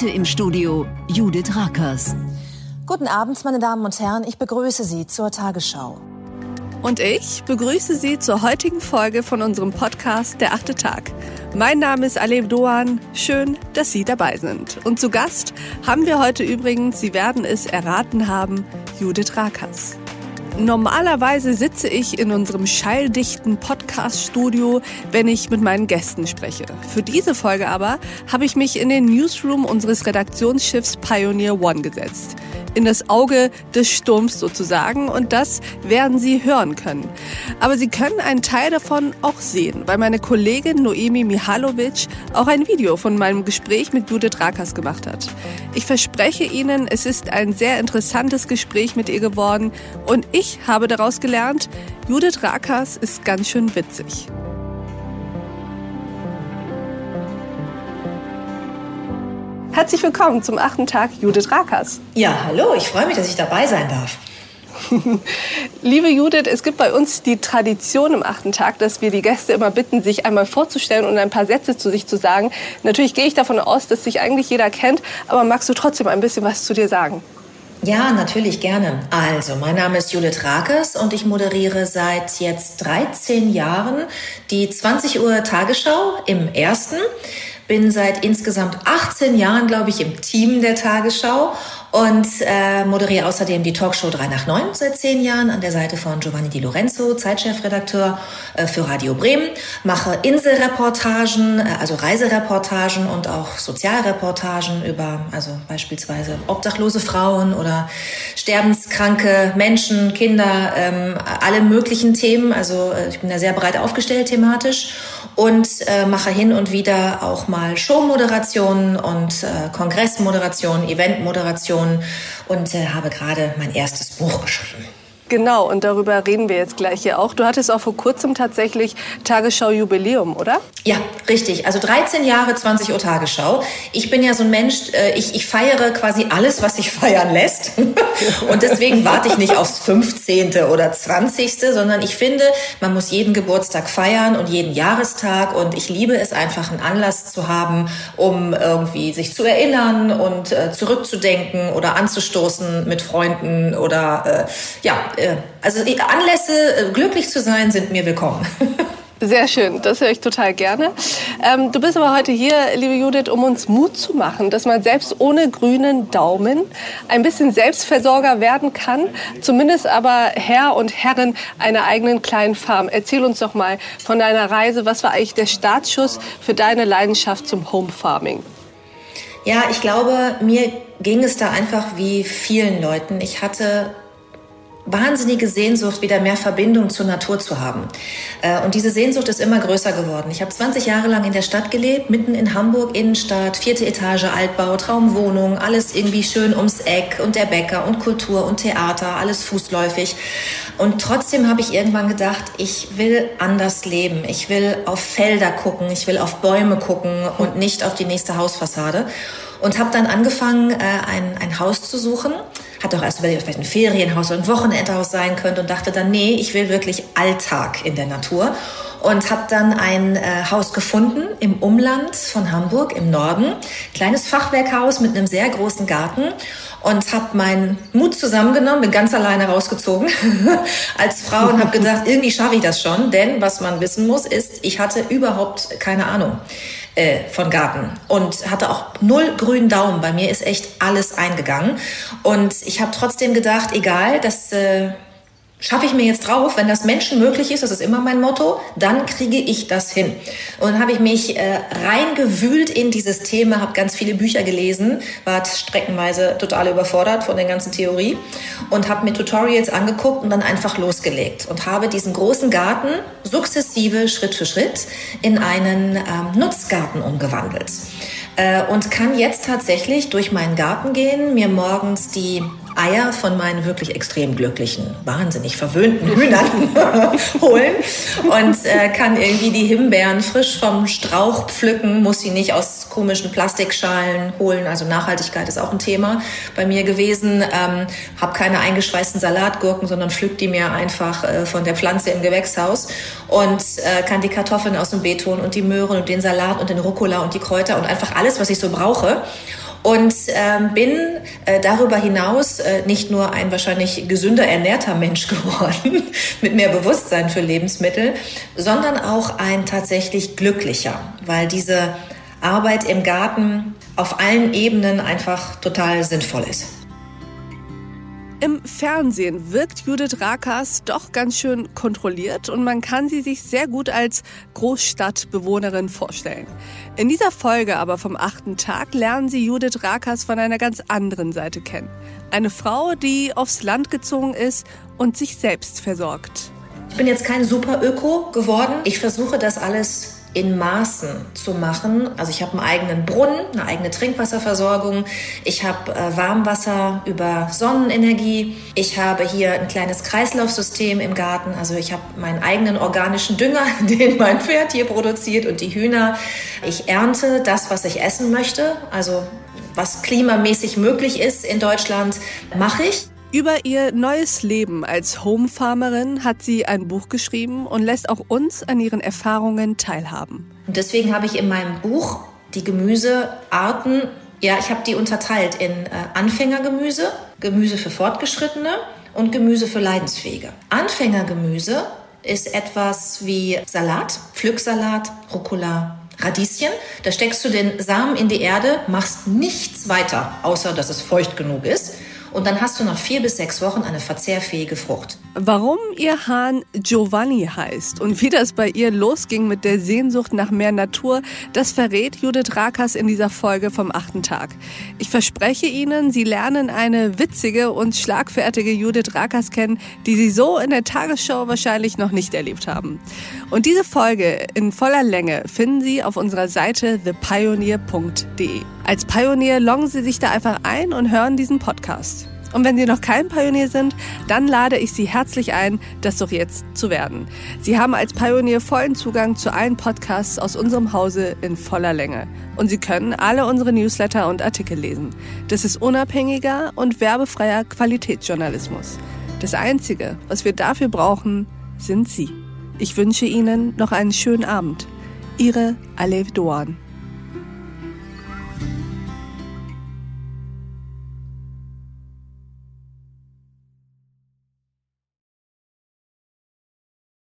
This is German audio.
Heute im Studio Judith Rakers. Guten Abend, meine Damen und Herren. Ich begrüße Sie zur Tagesschau. Und ich begrüße Sie zur heutigen Folge von unserem Podcast Der achte Tag. Mein Name ist Alev Doan. Schön, dass Sie dabei sind. Und zu Gast haben wir heute übrigens, Sie werden es erraten haben, Judith Rakers. Normalerweise sitze ich in unserem schalldichten Podcast-Studio, wenn ich mit meinen Gästen spreche. Für diese Folge aber habe ich mich in den Newsroom unseres Redaktionsschiffs Pioneer One gesetzt in das Auge des Sturms sozusagen und das werden Sie hören können. Aber Sie können einen Teil davon auch sehen, weil meine Kollegin Noemi Mihalovic auch ein Video von meinem Gespräch mit Judith Rakas gemacht hat. Ich verspreche Ihnen, es ist ein sehr interessantes Gespräch mit ihr geworden und ich habe daraus gelernt, Judith Rakas ist ganz schön witzig. Herzlich willkommen zum achten Tag Judith Rakers. Ja, hallo, ich freue mich, dass ich dabei sein darf. Liebe Judith, es gibt bei uns die Tradition im achten Tag, dass wir die Gäste immer bitten, sich einmal vorzustellen und ein paar Sätze zu sich zu sagen. Natürlich gehe ich davon aus, dass sich eigentlich jeder kennt, aber magst du trotzdem ein bisschen was zu dir sagen? Ja, natürlich gerne. Also, mein Name ist Judith Rakes und ich moderiere seit jetzt 13 Jahren die 20 Uhr Tagesschau im ersten bin seit insgesamt 18 Jahren, glaube ich, im Team der Tagesschau und äh, moderiere außerdem die Talkshow 3 nach 9 seit zehn Jahren an der Seite von Giovanni Di Lorenzo, Zeitchefredakteur äh, für Radio Bremen, mache Inselreportagen, äh, also Reisereportagen und auch Sozialreportagen über, also beispielsweise obdachlose Frauen oder sterbenskranke Menschen, Kinder, ähm, alle möglichen Themen. Also äh, ich bin da sehr breit aufgestellt thematisch und äh, mache hin und wieder auch mal Showmoderationen und äh, Kongressmoderationen, Eventmoderationen und äh, habe gerade mein erstes Buch geschrieben. Genau, und darüber reden wir jetzt gleich hier auch. Du hattest auch vor kurzem tatsächlich Tagesschau-Jubiläum, oder? Ja, richtig. Also 13 Jahre 20 Uhr Tagesschau. Ich bin ja so ein Mensch, äh, ich, ich feiere quasi alles, was sich feiern lässt. Und deswegen warte ich nicht aufs 15. oder 20., sondern ich finde, man muss jeden Geburtstag feiern und jeden Jahrestag. Und ich liebe es einfach, einen Anlass zu haben, um irgendwie sich zu erinnern und äh, zurückzudenken oder anzustoßen mit Freunden oder äh, ja, also Anlässe, äh, glücklich zu sein, sind mir willkommen. Sehr schön, das höre ich total gerne. Ähm, du bist aber heute hier, liebe Judith, um uns Mut zu machen, dass man selbst ohne grünen Daumen ein bisschen Selbstversorger werden kann, zumindest aber Herr und Herrin einer eigenen kleinen Farm. Erzähl uns doch mal von deiner Reise. Was war eigentlich der Startschuss für deine Leidenschaft zum Home Farming? Ja, ich glaube, mir ging es da einfach wie vielen Leuten. Ich hatte wahnsinnige Sehnsucht, wieder mehr Verbindung zur Natur zu haben. Äh, und diese Sehnsucht ist immer größer geworden. Ich habe 20 Jahre lang in der Stadt gelebt, mitten in Hamburg, Innenstadt, vierte Etage, Altbau, Traumwohnung, alles irgendwie schön ums Eck und der Bäcker und Kultur und Theater, alles fußläufig. Und trotzdem habe ich irgendwann gedacht, ich will anders leben. Ich will auf Felder gucken, ich will auf Bäume gucken und nicht auf die nächste Hausfassade. Und habe dann angefangen, äh, ein, ein Haus zu suchen. Hatte auch erst überlegt, vielleicht ein Ferienhaus oder ein Wochenendhaus sein könnte und dachte dann, nee, ich will wirklich Alltag in der Natur und habe dann ein äh, Haus gefunden im Umland von Hamburg im Norden, kleines Fachwerkhaus mit einem sehr großen Garten und habe meinen Mut zusammengenommen, bin ganz alleine rausgezogen als Frau und habe gedacht, irgendwie schaffe ich das schon, denn was man wissen muss ist, ich hatte überhaupt keine Ahnung äh, von Garten und hatte auch null grünen Daumen. Bei mir ist echt alles eingegangen und ich habe trotzdem gedacht, egal, das äh, schaffe ich mir jetzt drauf, wenn das Menschen möglich ist, das ist immer mein Motto, dann kriege ich das hin. Und dann habe ich mich äh, reingewühlt in dieses Thema, habe ganz viele Bücher gelesen, war streckenweise total überfordert von der ganzen Theorie und habe mir Tutorials angeguckt und dann einfach losgelegt und habe diesen großen Garten sukzessive Schritt für Schritt in einen ähm, Nutzgarten umgewandelt äh, und kann jetzt tatsächlich durch meinen Garten gehen, mir morgens die Eier von meinen wirklich extrem glücklichen, wahnsinnig verwöhnten Hühnern holen und äh, kann irgendwie die Himbeeren frisch vom Strauch pflücken, muss sie nicht aus komischen Plastikschalen holen. Also Nachhaltigkeit ist auch ein Thema bei mir gewesen. Ähm, habe keine eingeschweißten Salatgurken, sondern pflück die mir einfach äh, von der Pflanze im Gewächshaus und äh, kann die Kartoffeln aus dem Beet holen und die Möhren und den Salat und den Rucola und die Kräuter und einfach alles, was ich so brauche und ähm, bin äh, darüber hinaus äh, nicht nur ein wahrscheinlich gesünder ernährter Mensch geworden mit mehr Bewusstsein für Lebensmittel, sondern auch ein tatsächlich glücklicher, weil diese Arbeit im Garten auf allen Ebenen einfach total sinnvoll ist. Im Fernsehen wirkt Judith Rakas doch ganz schön kontrolliert und man kann sie sich sehr gut als Großstadtbewohnerin vorstellen. In dieser Folge aber vom achten Tag lernen sie Judith Rakas von einer ganz anderen Seite kennen. Eine Frau, die aufs Land gezogen ist und sich selbst versorgt. Ich bin jetzt kein Super-Öko geworden. Ich versuche das alles in Maßen zu machen. Also ich habe einen eigenen Brunnen, eine eigene Trinkwasserversorgung. Ich habe äh, Warmwasser über Sonnenenergie. Ich habe hier ein kleines Kreislaufsystem im Garten. Also ich habe meinen eigenen organischen Dünger, den mein Pferd hier produziert und die Hühner. Ich ernte das, was ich essen möchte. Also was klimamäßig möglich ist in Deutschland, mache ich. Über ihr neues Leben als Homefarmerin hat sie ein Buch geschrieben und lässt auch uns an ihren Erfahrungen teilhaben. Und deswegen habe ich in meinem Buch die Gemüsearten, ja, ich habe die unterteilt in äh, Anfängergemüse, Gemüse für Fortgeschrittene und Gemüse für Leidensfähige. Anfängergemüse ist etwas wie Salat, Pflücksalat, Rucola, Radieschen. Da steckst du den Samen in die Erde, machst nichts weiter, außer dass es feucht genug ist und dann hast du nach vier bis sechs Wochen eine verzehrfähige Frucht. Warum ihr Hahn Giovanni heißt und wie das bei ihr losging mit der Sehnsucht nach mehr Natur, das verrät Judith Rakas in dieser Folge vom achten Tag. Ich verspreche Ihnen, Sie lernen eine witzige und schlagfertige Judith Rakas kennen, die Sie so in der Tagesschau wahrscheinlich noch nicht erlebt haben. Und diese Folge in voller Länge finden Sie auf unserer Seite thepioneer.de. Als Pionier loggen Sie sich da einfach ein und hören diesen Podcast. Und wenn Sie noch kein Pionier sind, dann lade ich Sie herzlich ein, das doch jetzt zu werden. Sie haben als Pionier vollen Zugang zu allen Podcasts aus unserem Hause in voller Länge. Und Sie können alle unsere Newsletter und Artikel lesen. Das ist unabhängiger und werbefreier Qualitätsjournalismus. Das Einzige, was wir dafür brauchen, sind Sie. Ich wünsche Ihnen noch einen schönen Abend. Ihre Alev Doan.